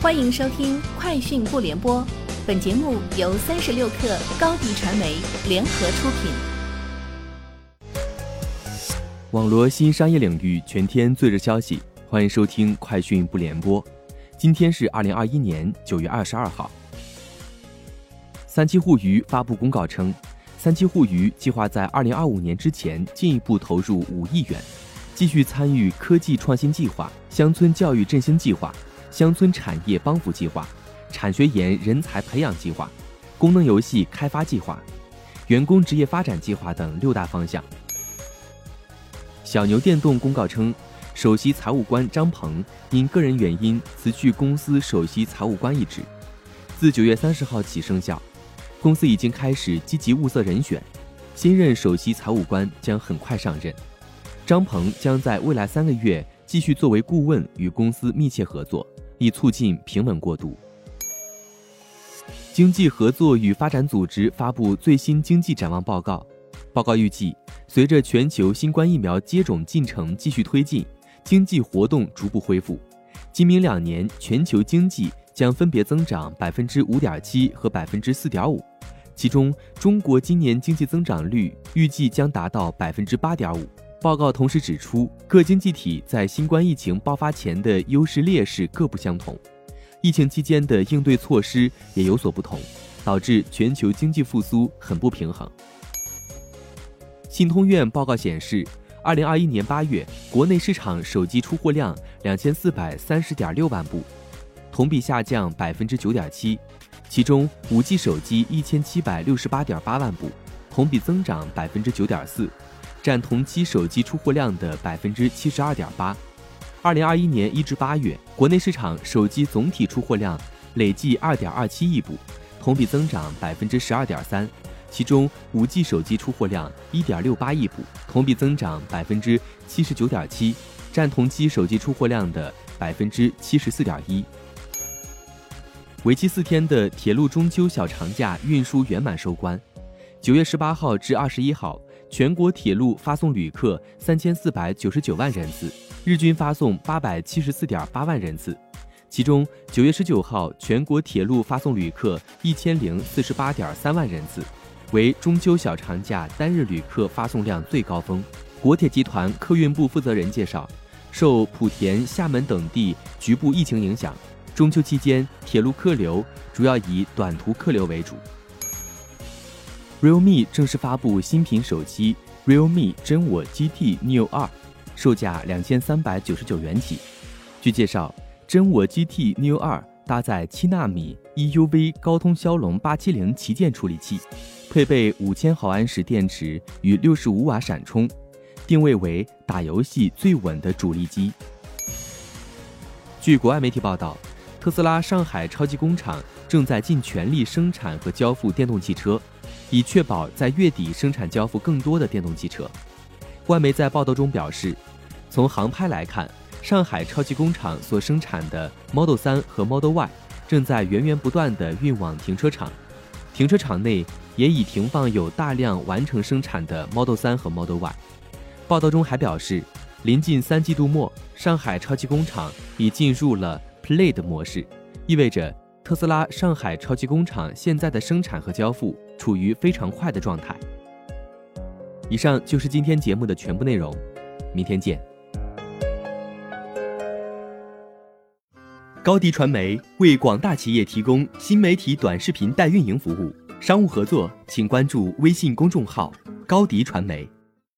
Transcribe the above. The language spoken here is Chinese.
欢迎收听《快讯不联播》，本节目由三十六克高低传媒联合出品。网络新商业领域全天最热消息，欢迎收听《快讯不联播》。今天是二零二一年九月二十二号。三七互娱发布公告称，三七互娱计划在二零二五年之前进一步投入五亿元，继续参与科技创新计划、乡村教育振兴计划。乡村产业帮扶计划、产学研人才培养计划、功能游戏开发计划、员工职业发展计划等六大方向。小牛电动公告称，首席财务官张鹏因个人原因辞去公司首席财务官一职，自九月三十号起生效。公司已经开始积极物色人选，新任首席财务官将很快上任。张鹏将在未来三个月继续作为顾问与公司密切合作。以促进平稳过渡。经济合作与发展组织发布最新经济展望报告，报告预计，随着全球新冠疫苗接种进程继续推进，经济活动逐步恢复，今明两年全球经济将分别增长百分之五点七和百分之四点五，其中中国今年经济增长率预计将达到百分之八点五。报告同时指出，各经济体在新冠疫情爆发前的优势劣势各不相同，疫情期间的应对措施也有所不同，导致全球经济复苏很不平衡。信通院报告显示，二零二一年八月国内市场手机出货量两千四百三十点六万部，同比下降百分之九点七，其中五 G 手机一千七百六十八点八万部，同比增长百分之九点四。占同期手机出货量的百分之七十二点八。二零二一年一至八月，国内市场手机总体出货量累计二点二七亿部，同比增长百分之十二点三。其中，五 G 手机出货量一点六八亿部，同比增长百分之七十九点七，占同期手机出货量的百分之七十四点一。为期四天的铁路中秋小长假运输圆满收官，九月十八号至二十一号。全国铁路发送旅客三千四百九十九万人次，日均发送八百七十四点八万人次。其中，九月十九号全国铁路发送旅客一千零四十八点三万人次，为中秋小长假单日旅客发送量最高峰。国铁集团客运部负责人介绍，受莆田、厦门等地局部疫情影响，中秋期间铁路客流主要以短途客流为主。Realme 正式发布新品手机 Realme 真我 GT Neo 2，售价两千三百九十九元起。据介绍，真我 GT Neo 2搭载七纳米 EUV 高通骁龙八七零旗舰处理器，配备五千毫安时电池与六十五瓦闪充，定位为打游戏最稳的主力机。据国外媒体报道，特斯拉上海超级工厂正在尽全力生产和交付电动汽车。以确保在月底生产交付更多的电动汽车。外媒在报道中表示，从航拍来看，上海超级工厂所生产的 Model 3和 Model Y 正在源源不断地运往停车场，停车场内也已停放有大量完成生产的 Model 3和 Model Y。报道中还表示，临近三季度末，上海超级工厂已进入了 Play 的模式，意味着。特斯拉上海超级工厂现在的生产和交付处于非常快的状态。以上就是今天节目的全部内容，明天见。高迪传媒为广大企业提供新媒体短视频代运营服务，商务合作请关注微信公众号高迪传媒。